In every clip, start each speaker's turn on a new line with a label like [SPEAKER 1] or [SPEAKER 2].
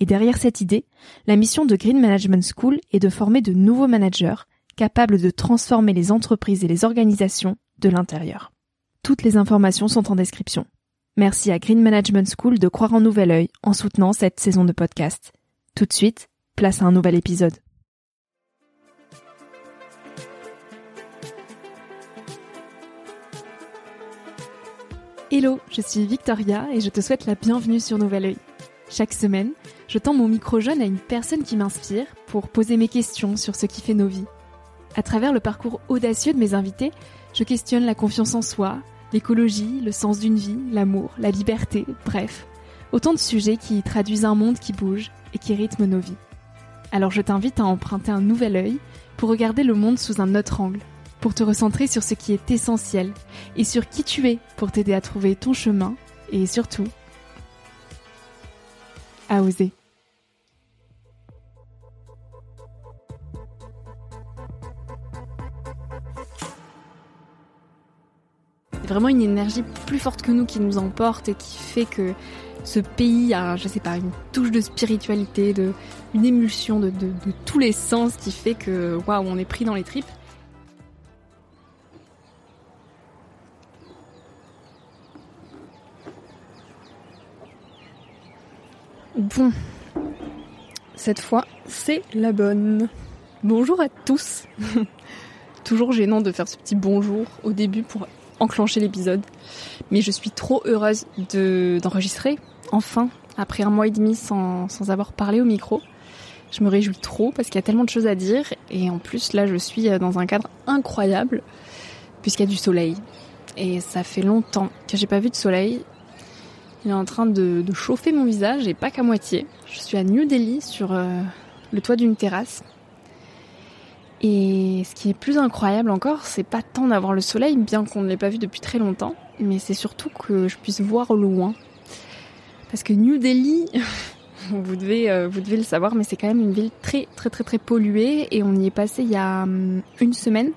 [SPEAKER 1] et derrière cette idée, la mission de Green Management School est de former de nouveaux managers capables de transformer les entreprises et les organisations de l'intérieur. Toutes les informations sont en description. Merci à Green Management School de croire en nouvel œil en soutenant cette saison de podcast. Tout de suite, place à un nouvel épisode. Hello, je suis Victoria et je te souhaite la bienvenue sur Nouvel Oeil. Chaque semaine, je tends mon micro jaune à une personne qui m'inspire pour poser mes questions sur ce qui fait nos vies. À travers le parcours audacieux de mes invités, je questionne la confiance en soi, l'écologie, le sens d'une vie, l'amour, la liberté, bref, autant de sujets qui traduisent un monde qui bouge et qui rythme nos vies. Alors je t'invite à emprunter un nouvel œil pour regarder le monde sous un autre angle, pour te recentrer sur ce qui est essentiel et sur qui tu es pour t'aider à trouver ton chemin et surtout à oser. Vraiment une énergie plus forte que nous qui nous emporte et qui fait que ce pays a, je sais pas, une touche de spiritualité, de, une émulsion de, de tous les sens qui fait que, waouh, on est pris dans les tripes. Bon, cette fois, c'est la bonne. Bonjour à tous. Toujours gênant de faire ce petit bonjour au début pour enclencher l'épisode. Mais je suis trop heureuse de, d'enregistrer, enfin, après un mois et demi sans, avoir parlé au micro. Je me réjouis trop parce qu'il y a tellement de choses à dire et en plus là je suis dans un cadre incroyable puisqu'il y a du soleil. Et ça fait longtemps que j'ai pas vu de soleil. Il est en train de, de chauffer mon visage et pas qu'à moitié. Je suis à New Delhi sur euh, le toit d'une terrasse et ce qui est plus incroyable encore, c'est pas tant d'avoir le soleil, bien qu'on ne l'ait pas vu depuis très longtemps, mais c'est surtout que je puisse voir au loin. Parce que New Delhi, vous devez, euh, vous devez le savoir, mais c'est quand même une ville très très très très polluée et on y est passé il y a hum, une semaine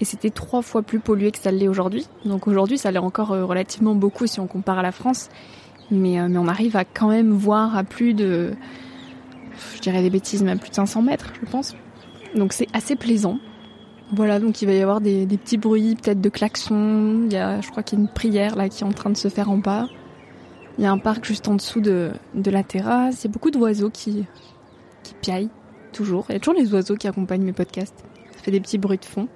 [SPEAKER 1] et c'était trois fois plus pollué que ça l'est aujourd'hui. Donc aujourd'hui, ça l'est encore euh, relativement beaucoup si on compare à la France, mais, euh, mais on arrive à quand même voir à plus de, je dirais des bêtises, mais à plus de 500 mètres, je pense. Donc c'est assez plaisant. Voilà, donc il va y avoir des, petits bruits, peut-être de klaxons. Il y a, je crois qu'il y a une prière là qui est en train de se faire en bas. Il y a un parc juste en dessous de, de la terrasse. Il y a beaucoup d'oiseaux qui, qui piaillent, toujours. Il y a toujours les oiseaux qui accompagnent mes podcasts. Ça fait des petits bruits de fond.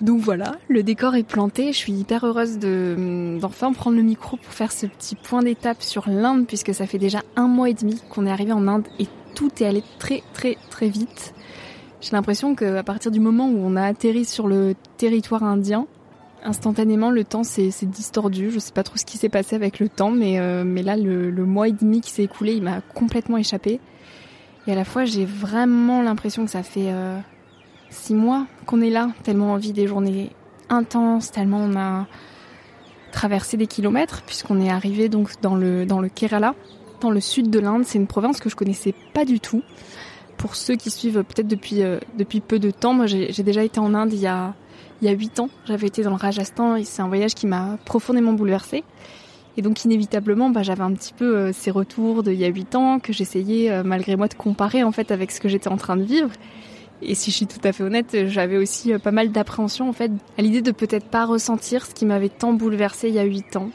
[SPEAKER 1] Donc voilà, le décor est planté. Je suis hyper heureuse de d'enfin prendre le micro pour faire ce petit point d'étape sur l'Inde, puisque ça fait déjà un mois et demi qu'on est arrivé en Inde et tout est allé très très très vite. J'ai l'impression qu'à partir du moment où on a atterri sur le territoire indien, instantanément le temps s'est distordu. Je sais pas trop ce qui s'est passé avec le temps, mais, euh, mais là le, mois et demi qui s'est écoulé, il m'a complètement échappé. Et à la fois j'ai vraiment l'impression que ça fait euh, six mois qu'on est là, tellement on vit des journées intenses, tellement on a traversé des kilomètres, puisqu'on est arrivé donc dans le, dans le Kerala, dans le sud de l'Inde. C'est une province que je connaissais pas du tout pour ceux qui suivent peut-être depuis, euh, depuis peu de temps, moi j'ai déjà été en Inde il y a il y a 8 ans. J'avais été dans le Rajasthan et c'est un voyage qui m'a profondément bouleversée. Et donc inévitablement, bah, j'avais un petit peu euh, ces retours d'il y a 8 ans que j'essayais euh, malgré moi de comparer en fait avec ce que j'étais en train de vivre. Et si je suis tout à fait honnête, j'avais aussi pas mal d'appréhension en fait à l'idée de peut-être pas ressentir ce qui m'avait tant bouleversée il y a 8 ans.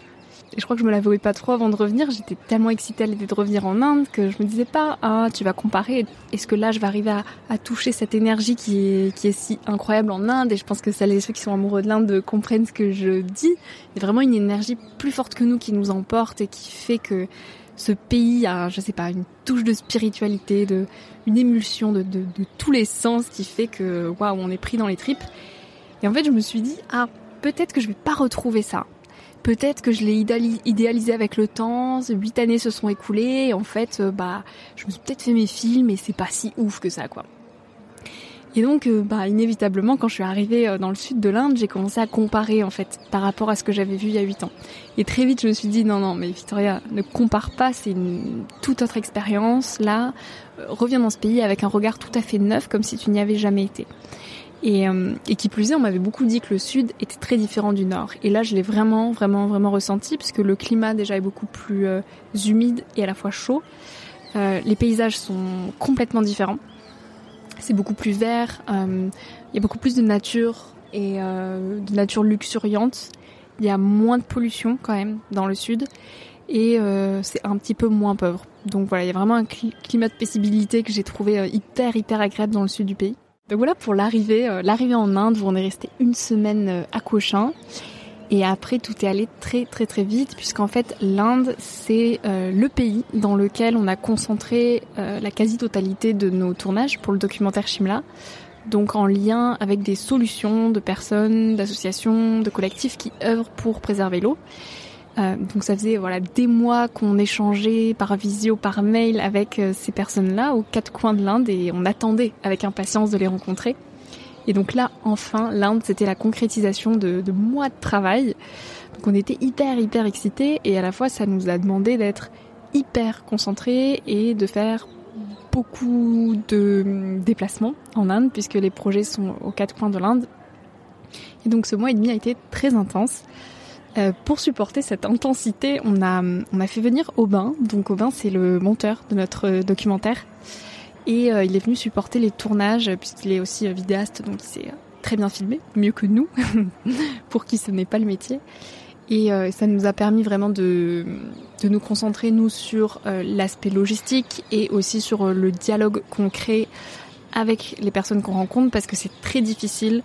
[SPEAKER 1] Et je crois que je me l'avais pas trop avant de revenir. J'étais tellement excitée à l'idée de revenir en Inde que je me disais pas, ah, tu vas comparer. Est-ce que là, je vais arriver à, toucher cette énergie qui est, qui est si incroyable en Inde? Et je pense que celles et ceux qui sont amoureux de l'Inde comprennent ce que je dis. Il y a vraiment une énergie plus forte que nous qui nous emporte et qui fait que ce pays a, je sais pas, une touche de spiritualité, de, une émulsion de, de, de tous les sens qui fait que, waouh, on est pris dans les tripes. Et en fait, je me suis dit, ah, peut-être que je vais pas retrouver ça. Peut-être que je l'ai idéalisé avec le temps, huit années se sont écoulées, en fait, euh, bah, je me suis peut-être fait mes films, et c'est pas si ouf que ça, quoi. Et donc, euh, bah, inévitablement, quand je suis arrivée euh, dans le sud de l'Inde, j'ai commencé à comparer, en fait, par rapport à ce que j'avais vu il y a huit ans. Et très vite, je me suis dit, non, non, mais Victoria, ne compare pas, c'est une toute autre expérience. Là, reviens dans ce pays avec un regard tout à fait neuf, comme si tu n'y avais jamais été. Et, euh, et, qui plus est, on m'avait beaucoup dit que le sud était très différent du nord. Et là, je l'ai vraiment, vraiment, vraiment ressenti, puisque le climat déjà est beaucoup plus euh, humide et à la fois chaud. Euh, les paysages sont complètement différents. C'est beaucoup plus vert. Euh, il y a beaucoup plus de nature et de nature luxuriante. Il y a moins de pollution quand même dans le sud et c'est un petit peu moins pauvre. Donc voilà, il y a vraiment un climat de paisibilité que j'ai trouvé hyper hyper agréable dans le sud du pays. Donc voilà pour l'arrivée, euh, l'arrivée en Inde où on est resté une semaine euh, à Cochin. Et après, tout est allé très très très vite puisqu'en fait, l'Inde, c'est euh, le pays dans lequel on a concentré la quasi-totalité de nos tournages pour le documentaire Shimla. Donc en lien avec des solutions de personnes, d'associations, de collectifs qui œuvrent pour préserver l'eau. Euh, donc ça faisait voilà des mois qu'on échangeait par visio, par mail avec euh, ces personnes-là aux quatre coins de l'Inde et on attendait avec impatience de les rencontrer. Et donc là, enfin, l'Inde, c'était la concrétisation de, de, mois de travail. Donc on était hyper, hyper excités et à la fois, ça nous a demandé d'être hyper concentrés et de faire beaucoup de hum, déplacements en Inde puisque les projets sont aux quatre coins de l'Inde. Et donc ce mois et demi a été très intense. Euh, pour supporter cette intensité, on a, on a fait venir Aubin. Donc Aubin, c'est le monteur de notre documentaire. Et euh, il est venu supporter les tournages, puisqu'il est aussi vidéaste, donc il s'est très bien filmé, mieux que nous, pour qui ce n'est pas le métier. Et euh, ça nous a permis vraiment de, de nous concentrer, nous, sur l'aspect logistique et aussi sur le dialogue qu'on crée avec les personnes qu'on rencontre, parce que c'est très difficile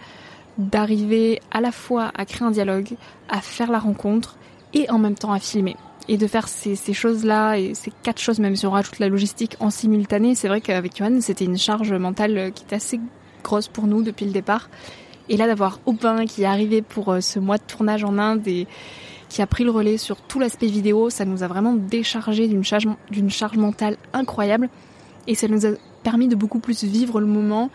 [SPEAKER 1] d'arriver à la fois à créer un dialogue, à faire la rencontre et en même temps à filmer. Et de faire ces, ces choses-là et ces quatre choses, même si on rajoute la logistique en simultané, c'est vrai qu'avec Johan, c'était une charge mentale qui était assez grosse pour nous depuis le départ. Et là, d'avoir Aubin qui est arrivé pour euh, ce mois de tournage en Inde et qui a pris le relais sur tout l'aspect vidéo, ça nous a vraiment déchargé d'une charge, d'une charge mentale incroyable. Et ça nous a permis de beaucoup plus vivre le moment,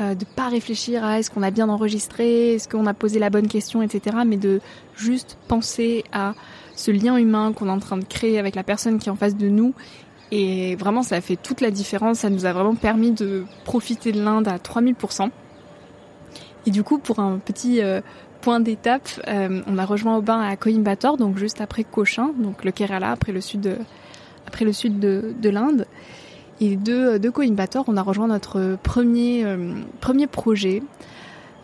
[SPEAKER 1] euh, de pas réfléchir à est-ce qu'on a bien enregistré, est-ce qu'on a posé la bonne question, etc. Mais de juste penser à ce lien humain qu'on est en train de créer avec la personne qui est en face de nous. Et vraiment, ça fait toute la différence. Ça nous a vraiment permis de profiter de l'Inde à 3000%. Et du coup, pour un petit euh, point d'étape, euh, on a rejoint Aubin à Coimbatore, donc juste après Cochin, donc le Kerala, après le sud de, après le sud de l'Inde. Et de, de Coimbatore, on a rejoint notre premier, euh, premier projet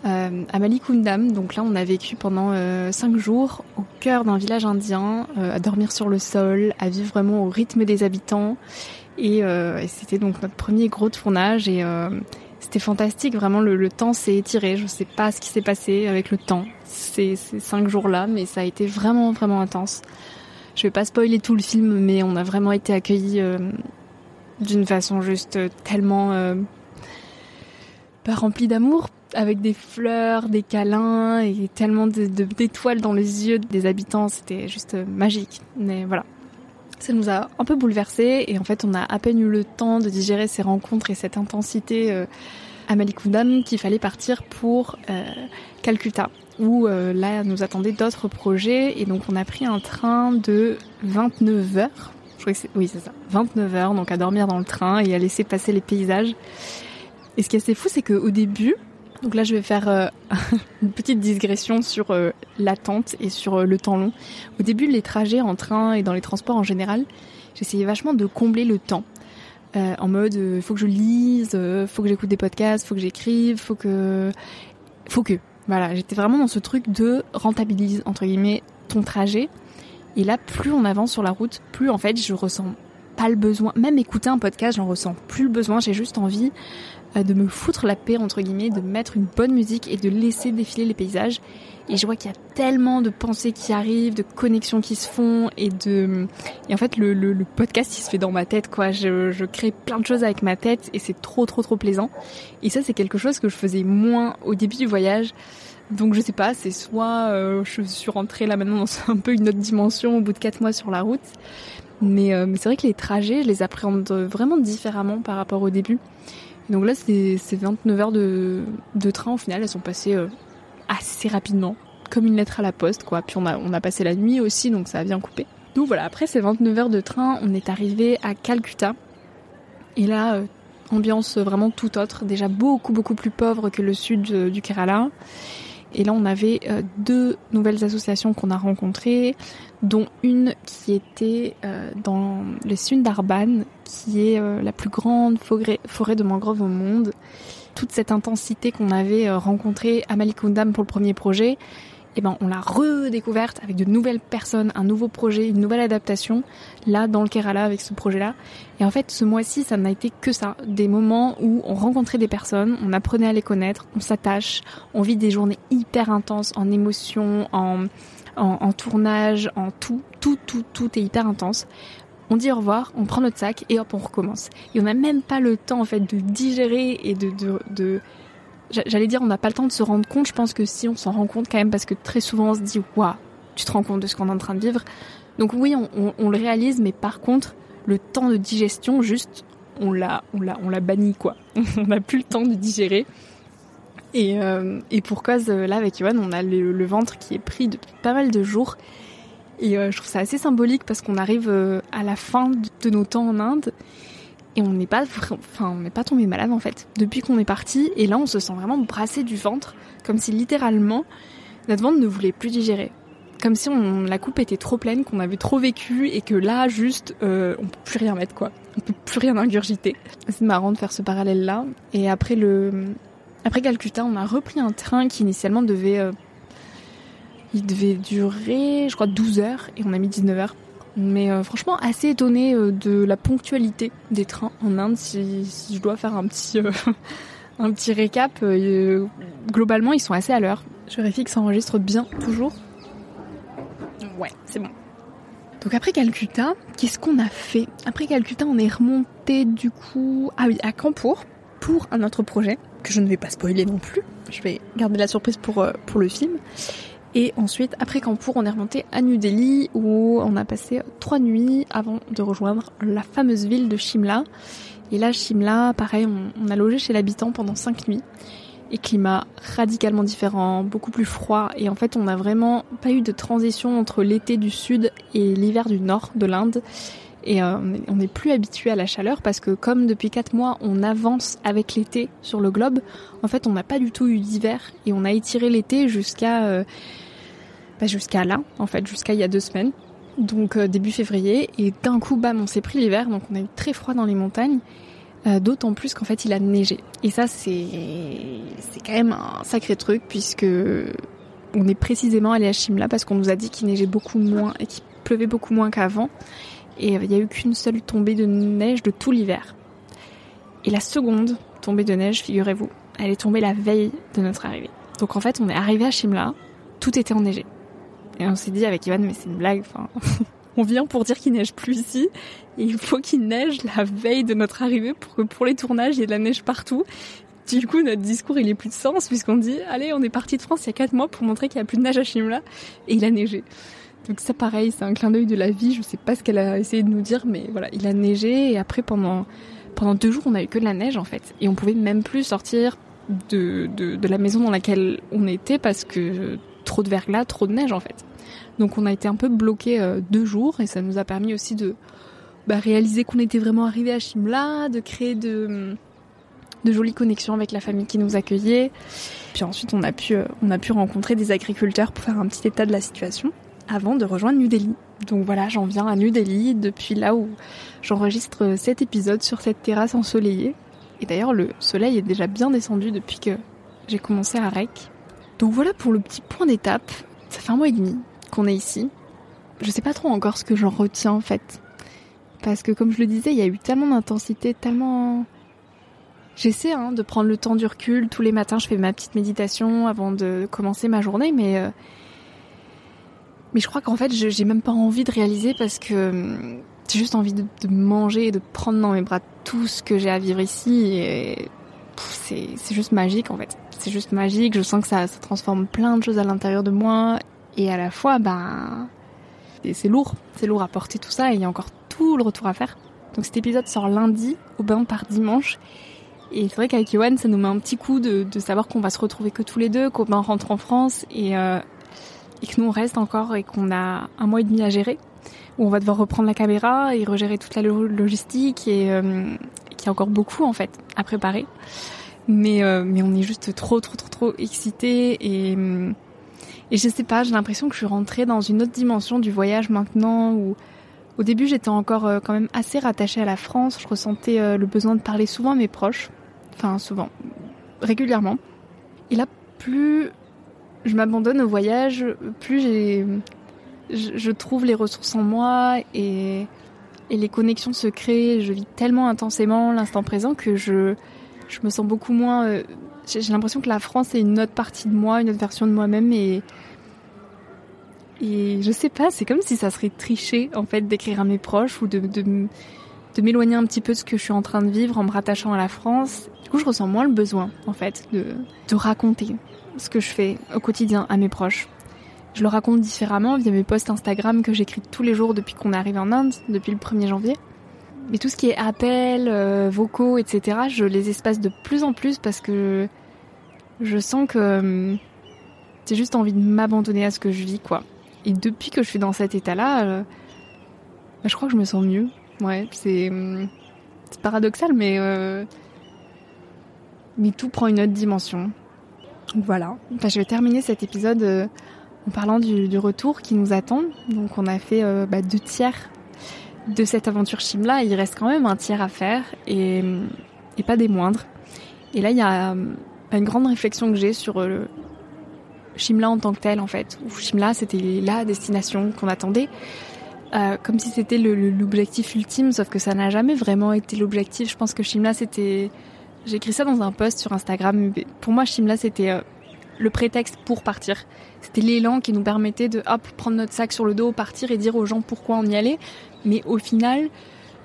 [SPEAKER 1] euh, à Malikundam. Donc là, on a vécu pendant euh, cinq jours au cœur d'un village indien, à dormir sur le sol, à vivre vraiment au rythme des habitants. Et, et c'était donc notre premier gros tournage et c'était fantastique. Vraiment, le, le temps s'est étiré. Je sais pas ce qui s'est passé avec le temps ces, ces cinq jours-là, mais ça a été vraiment, vraiment intense. Je vais pas spoiler tout le film, mais on a vraiment été accueillis d'une façon juste tellement euh, remplie d'amour, avec des fleurs, des câlins et tellement d'étoiles dans les yeux des habitants. C'était juste magique. Mais voilà. Ça nous a un peu bouleversés et en fait on a à peine eu le temps de digérer ces rencontres et cette intensité euh, à Malikundam qu'il fallait partir pour euh, Calcutta où là nous attendaient d'autres projets et donc on a pris un train de 29 heures oui, c'est ça. 29 heures, donc à dormir dans le train et à laisser passer les paysages. Et ce qui est assez fou, c'est qu'au début, donc là je vais faire euh, une petite digression sur euh, l'attente et sur euh, le temps long. Au début, les trajets en train et dans les transports en général, j'essayais vachement de combler le temps. en mode, il faut que je lise, faut que j'écoute des podcasts, faut que j'écrive, faut que... Faut que... Voilà, j'étais vraiment dans ce truc de rentabilise, entre guillemets, ton trajet Et là, plus on avance sur la route, plus en fait, je ressens pas le besoin. Même écouter un podcast, j'en ressens plus le besoin. J'ai juste envie euh, de me foutre la paix entre guillemets, de mettre une bonne musique et de laisser défiler les paysages. Et je vois qu'il y a tellement de pensées qui arrivent, de connexions qui se font et de et en fait le, podcast il se fait dans ma tête quoi. Je crée plein de choses avec ma tête et c'est trop trop trop plaisant. Et ça c'est quelque chose que je faisais moins au début du voyage. Donc je sais pas, c'est soit euh, je suis rentrée là maintenant dans un peu une autre dimension au bout de quatre mois sur la route. Mais, euh, c'est vrai que les trajets, je les appréhende vraiment différemment par rapport au début. donc là, c'est 29 heures de, train au final, elles sont passées euh, assez rapidement, comme une lettre à la poste, quoi. Puis on a, on a passé la nuit aussi, donc ça a bien coupé. Donc voilà, après ces 29 heures de train, on est arrivé à Calcutta. Et là, ambiance vraiment tout autre, déjà beaucoup beaucoup plus pauvre que le sud du Kerala. Et là, on avait euh, deux nouvelles associations qu'on a rencontrées, dont une qui était euh, dans les Sundarban, qui est euh, la plus grande forêt, de mangroves au monde. Toute cette intensité qu'on avait rencontrée à Malikundam pour le premier projet, eh ben, on l'a redécouverte avec de nouvelles personnes, un nouveau projet, une nouvelle adaptation, là, dans le Kerala, avec ce projet-là. Et en fait, ce mois-ci, ça n'a été que ça. Des moments où on rencontrait des personnes, on apprenait à les connaître, on s'attache, on vit des journées hyper intenses en émotions, en, en, tournage, en tout, tout, tout, tout est hyper intense. On dit au revoir, on prend notre sac et hop, on recommence. Et on n'a même pas le temps, en fait, de digérer et de, de j'allais dire on n'a pas le temps de se rendre compte, je pense que si on s'en rend compte quand même parce que très souvent on se dit waouh, tu te rends compte de ce qu'on est en train de vivre. Donc oui, on, le réalise, mais par contre, le temps de digestion, juste, on l'a, on l'a, on l'a banni quoi. on n'a plus le temps de digérer. Et, euh, pour cause, euh, là avec Yohan, on a le, ventre qui est pris depuis pas mal de jours. Et euh, je trouve ça assez symbolique parce qu'on arrive à la fin de nos temps en Inde et on n'est pas, on n'est pas tombé malade en fait depuis qu'on est parti. Et là, on se sent vraiment brassé du ventre, comme si littéralement notre ventre ne voulait plus digérer, comme si la coupe était trop pleine, qu'on avait trop vécu et que là, juste, euh, on peut plus rien mettre quoi, on peut plus rien ingurgiter. C'est marrant de faire ce parallèle là. Et après le, après Calcutta, on a repris un train qui initialement devait, euh, il devait durer, je crois, 12 heures et on a mis 19 heures mais euh, franchement, assez étonné euh, de la ponctualité des trains en Inde. Si, si je dois faire un petit, euh, un petit récap, globalement, ils sont assez à l'heure. Je vérifie que ça enregistre bien toujours. Ouais, c'est bon. Donc après Calcutta, qu'est-ce qu'on a fait? Après Calcutta, on est remonté du coup, ah oui, à Kanpur pour un autre projet que je ne vais pas spoiler non plus. Je vais garder la surprise pour pour le film. Et ensuite, après Kanpur, on est remonté à New Delhi où on a passé trois nuits avant de rejoindre la fameuse ville de Shimla. Et là, Shimla, pareil, on, a logé chez l'habitant pendant cinq nuits. Et climat radicalement différent, beaucoup plus froid. Et en fait, on n'a vraiment pas eu de transition entre l'été du sud et l'hiver du nord de l'Inde. Et euh, on n'est plus habitué à la chaleur parce que comme depuis quatre mois on avance avec l'été sur le globe, en fait on n'a pas du tout eu d'hiver et on a étiré l'été jusqu'à euh, bah, jusqu'à là, en fait, jusqu'à il y a deux semaines. Donc euh, début février, et d'un coup, bam, on s'est pris l'hiver, donc on a eu très froid dans les montagnes. Euh, d'autant plus qu'en fait il a neigé. Et ça c'est quand même un sacré truc puisque on est précisément allé à Shimla parce qu'on nous a dit qu'il neigeait beaucoup moins et qu'il pleuvait beaucoup moins qu'avant. Et il n'y a eu qu'une seule tombée de neige de tout l'hiver. Et la seconde tombée de neige, figurez-vous, elle est tombée la veille de notre arrivée. Donc en fait on est arrivé à Shimla, tout était enneigé. Et on s'est dit avec Ivan, mais c'est une blague, enfin, on vient pour dire qu'il neige plus ici, et il faut qu'il neige la veille de notre arrivée pour que pour les tournages, il y ait de la neige partout. Du coup, notre discours, il est plus de sens, puisqu'on dit, allez, on est parti de France il y a 4 mois pour montrer qu'il n'y a plus de neige à Shimla, et il a neigé. Donc ça, pareil, c'est un clin d'œil de la vie, je sais pas ce qu'elle a essayé de nous dire, mais voilà, il a neigé, et après, pendant, pendant deux jours, on a eu que de la neige, en fait. Et on pouvait même plus sortir de, de la maison dans laquelle on était, parce que trop de verglas, trop de neige en fait. Donc on a été un peu bloqué euh, deux jours et ça nous a permis aussi de bah, réaliser qu'on était vraiment arrivé à Shimla, de créer de, jolies connexions avec la famille qui nous accueillait. Puis ensuite on a pu euh, on a pu rencontrer des agriculteurs pour faire un petit état de la situation avant de rejoindre New Delhi. Donc voilà, j'en viens à New Delhi depuis là où j'enregistre cet épisode sur cette terrasse ensoleillée. Et d'ailleurs le soleil est déjà bien descendu depuis que j'ai commencé à rec. Donc voilà pour le petit point d'étape. Ça fait un mois et demi qu'on est ici. je sais pas trop encore ce que j'en retiens en fait. Parce que comme je le disais, il y a eu tellement d'intensité, tellement... J'essaie hein, de prendre le temps du recul. Tous les matins, je fais ma petite méditation avant de commencer ma journée, mais... Euh, mais je crois qu'en fait, j'ai même pas envie de réaliser parce que hum, j'ai juste envie de, manger et de prendre dans mes bras tout ce que j'ai à vivre ici. Et c'est juste magique en fait. C'est juste magique. Je sens que ça, ça transforme plein de choses à l'intérieur de moi. Et à la fois, ben, c'est lourd. C'est lourd à porter tout ça et il y a encore tout le retour à faire. Donc cet épisode sort lundi, au bain par dimanche. Et c'est vrai qu'avec Yoann, ça nous met un petit coup de, de savoir qu'on va se retrouver que tous les deux, qu'on rentre en France et, euh, et que nous on reste encore et qu'on a un mois et demi à gérer, où on va devoir reprendre la caméra et regérer toute la logistique et euh, y a encore beaucoup en fait à préparer. Mais, euh, mais on est juste trop trop trop trop excités et, et je sais pas, j'ai l'impression que je suis rentrée dans une autre dimension du voyage maintenant où au début, j'étais encore euh, quand même assez rattachée à la France. Je ressentais euh, le besoin de parler souvent à mes proches. Enfin, souvent. Régulièrement. Et là, plus je m'abandonne au voyage, plus j'ai, je, trouve les ressources en moi et, et les connexions se créent. Je vis tellement intensément l'instant présent que je, je me sens beaucoup moins. Euh, j'ai l'impression que la France est une autre partie de moi, une autre version de moi-même et et je sais pas, c'est comme si ça serait triché en fait d'écrire à mes proches ou de, de, de m'éloigner un petit peu de ce que je suis en train de vivre en me rattachant à la France. Du coup, je ressens moins le besoin en fait de, de raconter ce que je fais au quotidien à mes proches. Je le raconte différemment via mes posts Instagram que j'écris tous les jours depuis qu'on est arrivé en Inde, depuis le 1er janvier. Mais tout ce qui est appels, euh, vocaux, etc., je les espace de plus en plus parce que je sens que hum, j'ai juste envie de m'abandonner à ce que je vis, quoi. Et depuis que je suis dans cet état-là, euh, bah, je crois que je me sens mieux. Ouais, c'est paradoxal, mais euh, mais tout prend une autre dimension. voilà. je vais terminer cet épisode euh, en parlant du, retour qui nous attend. Donc, on a fait bah, deux tiers de cette aventure Shimla. Il reste quand même un tiers à faire et, pas des moindres. Et là, il y a une grande réflexion que j'ai sur Shimla en tant que tel en fait. Shimla c'était la destination qu'on attendait. Euh, comme si c'était l'objectif ultime, sauf que ça n'a jamais vraiment été l'objectif. Je pense que Shimla c'était... J'ai écrit ça dans un post sur Instagram. Pour moi Shimla c'était euh, le prétexte pour partir. C'était l'élan qui nous permettait de hop, prendre notre sac sur le dos, partir et dire aux gens pourquoi on y allait. Mais au final,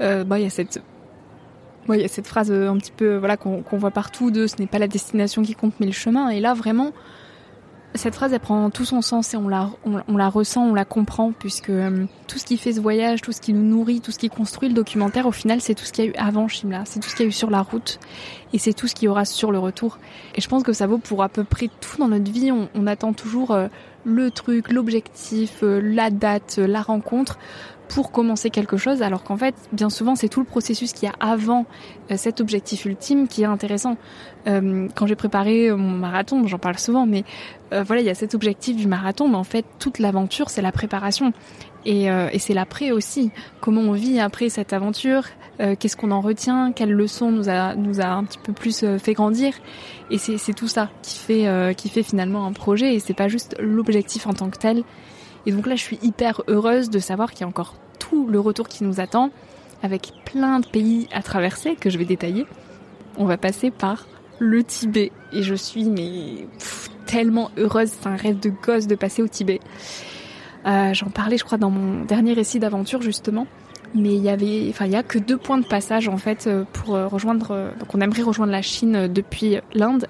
[SPEAKER 1] euh, bah, il y a cette y a cette phrase un petit peu voilà qu'on voit partout de ce n'est pas la destination qui compte mais le chemin et là vraiment cette phrase, elle prend tout son sens et on la, on, la ressent, on la comprend, puisque euh, tout ce qui fait ce voyage, tout ce qui nous nourrit, tout ce qui construit le documentaire, au final, c'est tout ce qu'il y a eu avant Shimla, c'est tout ce qu'il y a eu sur la route, et c'est tout ce qu'il y aura sur le retour. Et je pense que ça vaut pour à peu près tout dans notre vie. On, attend toujours euh, le truc, l'objectif, euh, la date, la rencontre pour commencer quelque chose, alors qu'en fait, bien souvent, c'est tout le processus qu'il y a avant euh, cet objectif ultime qui est intéressant. Euh, quand j'ai préparé mon marathon, j'en parle souvent, mais euh, voilà, il y a cet objectif du marathon, mais en fait, toute l'aventure, c'est la préparation. Et, et c'est l'après aussi. Comment on vit après cette aventure Qu'est-ce qu'on en retient Quelles leçons nous a, nous a un petit peu plus fait grandir Et c'est tout ça qui fait, qui fait finalement un projet, et c'est pas juste l'objectif en tant que tel. Et donc là, je suis hyper heureuse de savoir qu'il y a encore tout le retour qui nous attend, avec plein de pays à traverser que je vais détailler. On va passer par le Tibet. Et je suis mais tellement heureuse, c'est un rêve de gosse de passer au Tibet. Euh, J'en parlais, je crois, dans mon dernier récit d'aventure justement. Mais il y avait, enfin, il y a que deux points de passage en fait euh, pour euh, rejoindre. Donc, on aimerait rejoindre la Chine depuis l'Inde,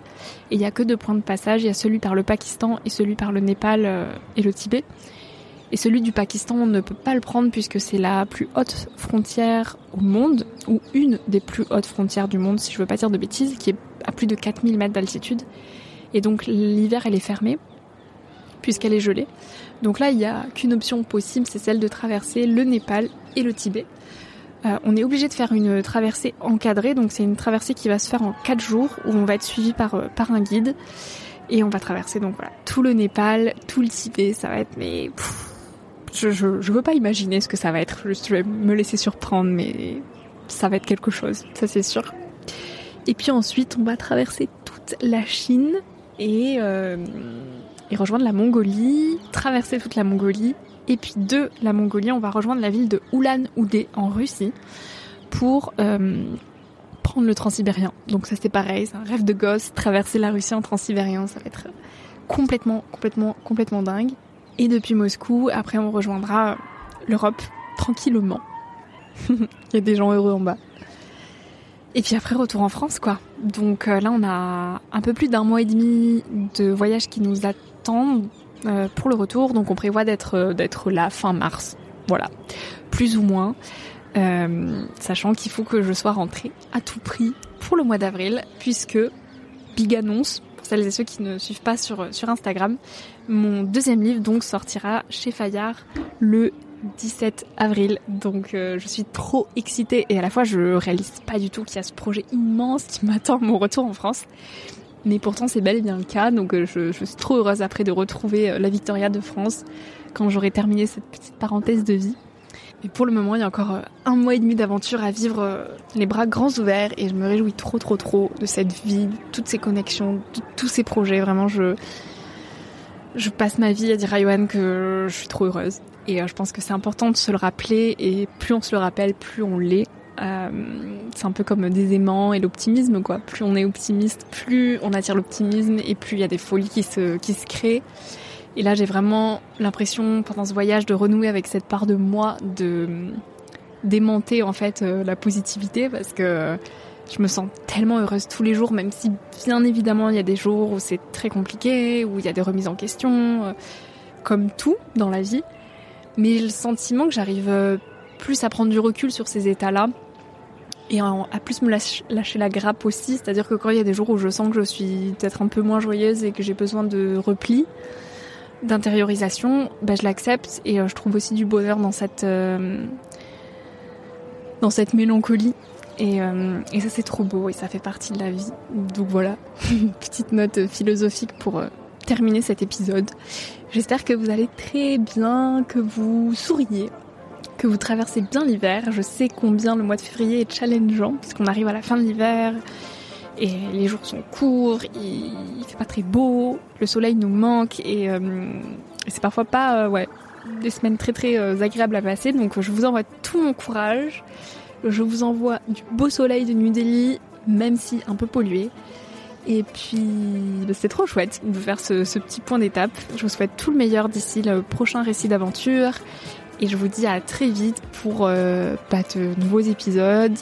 [SPEAKER 1] et il y a que deux points de passage. Il y a celui par le Pakistan et celui par le Népal et le Tibet. Et celui du Pakistan, on ne peut pas le prendre puisque c'est la plus haute frontière au monde, ou une des plus hautes frontières du monde, si je veux pas dire de bêtises, qui est à plus de 4000 mètres d'altitude. Et donc l'hiver, elle est fermée, puisqu'elle est gelée. Donc là, il n'y a qu'une option possible, c'est celle de traverser le Népal et le Tibet. Euh, on est obligé de faire une traversée encadrée, donc c'est une traversée qui va se faire en 4 jours, où on va être suivi par, euh, par un guide. Et on va traverser donc voilà tout le Népal, tout le Tibet, ça va être mais je, je, veux pas imaginer ce que ça va être. Je vais me laisser surprendre, mais ça va être quelque chose, ça c'est sûr. Et puis ensuite, on va traverser toute la Chine et euh, rejoindre la Mongolie, traverser toute la Mongolie. Et puis de la Mongolie, on va rejoindre la ville de Ulan-Ude en Russie pour euh, prendre le transsibérien. Donc ça c'est pareil, c'est un rêve de gosse, traverser la Russie en transsibérien, ça va être complètement, complètement, complètement dingue. Et depuis Moscou, après on rejoindra l'Europe tranquillement. Il y a des gens heureux en bas. Et puis après, retour en France, quoi. Donc euh, là, on a un peu plus d'un mois et demi de voyage qui nous attend euh, pour le retour. Donc on prévoit d'être euh, d'être là fin mars. Voilà, plus ou moins. sachant qu'il faut que je sois rentrée à tout prix pour le mois d'avril, puisque big annonce pour celles et ceux qui ne suivent pas sur sur Instagram, mon deuxième livre donc sortira chez Fayard le 17 avril. Donc euh, je suis trop excitée et à la fois je réalise pas du tout qu'il y a ce projet immense qui m'attend mon retour en France. Mais pourtant c'est bel et bien le cas. Donc euh, je, suis trop heureuse après de retrouver euh, la Victoria de France quand j'aurai terminé cette petite parenthèse de vie. Et pour le moment, il y a encore un mois et demi d'aventure à vivre les bras grands ouverts et je me réjouis trop trop trop de cette vie, de toutes ces connexions, de tous ces projets. Vraiment, je, je passe ma vie à dire à Johan que je suis trop heureuse. Et euh, je pense que c'est important de se le rappeler et plus on se le rappelle, plus on l'est. Euh, c'est un peu comme des aimants et l'optimisme, quoi. Plus on est optimiste, plus on attire l'optimisme et plus il y a des folies qui se, qui se créent. Et là, j'ai vraiment l'impression, pendant ce voyage, de renouer avec cette part de moi, de démonter en fait euh, la positivité parce que je me sens tellement heureuse tous les jours, même si bien évidemment il y a des jours où c'est très compliqué, où il y a des remises en question, euh, comme tout dans la vie. Mais j'ai le sentiment que j'arrive euh, plus à prendre du recul sur ces états-là et à plus me lâcher la grappe aussi. C'est-à-dire que quand il y a des jours où je sens que je suis peut-être un peu moins joyeuse et que j'ai besoin de repli, d'intériorisation, ben je l'accepte et euh, je trouve aussi du bonheur dans cette dans cette mélancolie euh, et, ça c'est trop beau et ça fait partie de la vie. Donc voilà, petite note philosophique pour euh, terminer cet épisode. J'espère que vous allez très bien, que vous souriez, que vous traversez bien l'hiver. Je sais combien le mois de février est challengeant puisqu'on arrive à la fin de l'hiver et les jours sont courts, il, fait pas très beau, le soleil nous manque et, euh, c'est parfois pas ouais des semaines très très agréables à passer. Donc je vous envoie tout mon courage. Je vous envoie du beau soleil de New Delhi, même si un peu pollué. Et puis, bah, c'est trop chouette de faire ce, petit point d'étape. Je vous souhaite tout le meilleur d'ici le prochain récit d'aventure. Et je vous dis à très vite pour euh, bah, de nouveaux épisodes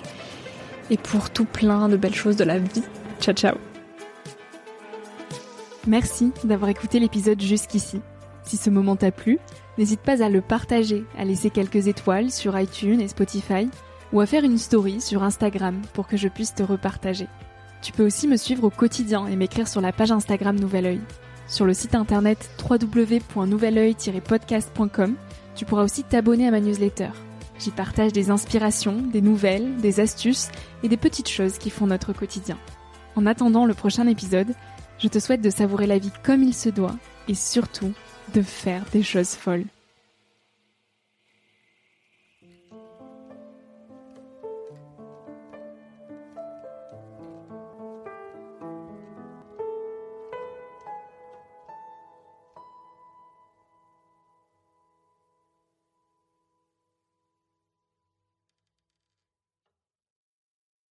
[SPEAKER 1] et pour tout plein de belles choses de la vie. Ciao, ciao. Merci d'avoir écouté l'épisode jusqu'ici. Si ce moment t'a plu, n'hésite pas à le partager, à laisser quelques étoiles sur iTunes et Spotify ou à faire une story sur Instagram pour que je puisse te repartager. Tu peux aussi me suivre au quotidien et m'écrire sur la page Instagram Nouvel Oeil. Sur le site internet www.nouveloeil-podcast.com, tu pourras aussi t'abonner à ma newsletter. J'y partage des inspirations, des nouvelles, des astuces et des petites choses qui font notre quotidien. En attendant le prochain épisode, je te souhaite de savourer la vie comme il se doit et surtout de faire des choses folles.